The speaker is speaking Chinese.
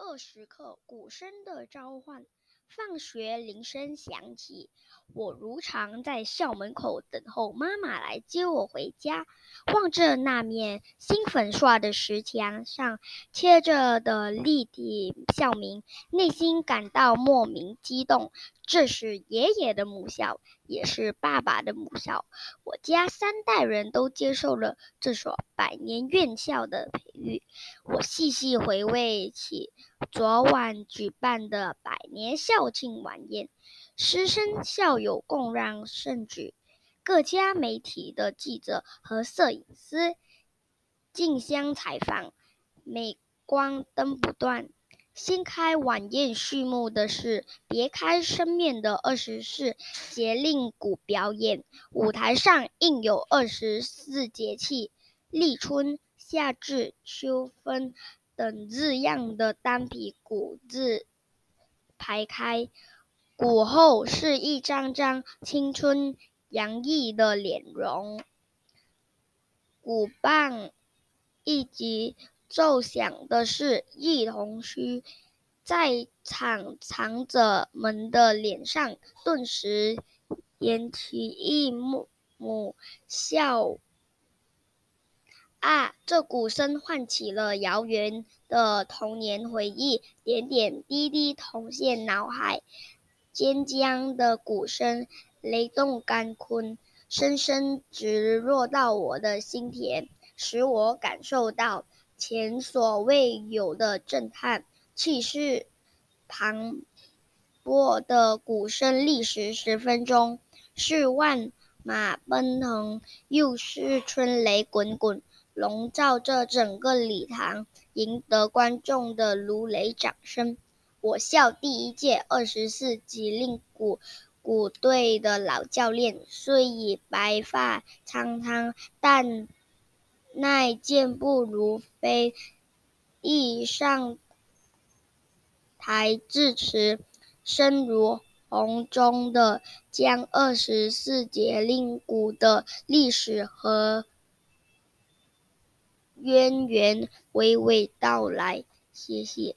二十刻，鼓声的召唤。放学铃声响起，我如常在校门口等候妈妈来接我回家。望着那面新粉刷的石墙上贴着的立体校名，内心感到莫名激动。这是爷爷的母校，也是爸爸的母校。我家三代人都接受了这所百年院校的培育。我细细回味起昨晚举办的百年校庆晚宴，师生校友共让盛举，各家媒体的记者和摄影师竞相采访，镁光灯不断。掀开晚宴序幕的是别开生面的二十四节令鼓表演，舞台上印有二十四节气、立春、夏至、秋分等字样的单皮鼓字排开，鼓后是一张张青春洋溢的脸容，鼓棒一击。奏响的是一同须，在场长者们的脸上顿时扬起一幕幕笑。啊！这鼓声唤起了遥远的童年回忆，点点滴滴涌现脑海。尖尖的鼓声雷动干坤，深深直落到我的心田，使我感受到。前所未有的震撼，气势磅礴的鼓声，历时十分钟，是万马奔腾，又是春雷滚滚，笼罩着整个礼堂，赢得观众的如雷掌声。我校第一届二十四级令鼓鼓队的老教练，虽已白发苍苍，但。耐健步如飞，一上台致辞，声如洪钟的将二十四节令鼓的历史和渊源娓娓道来。谢谢。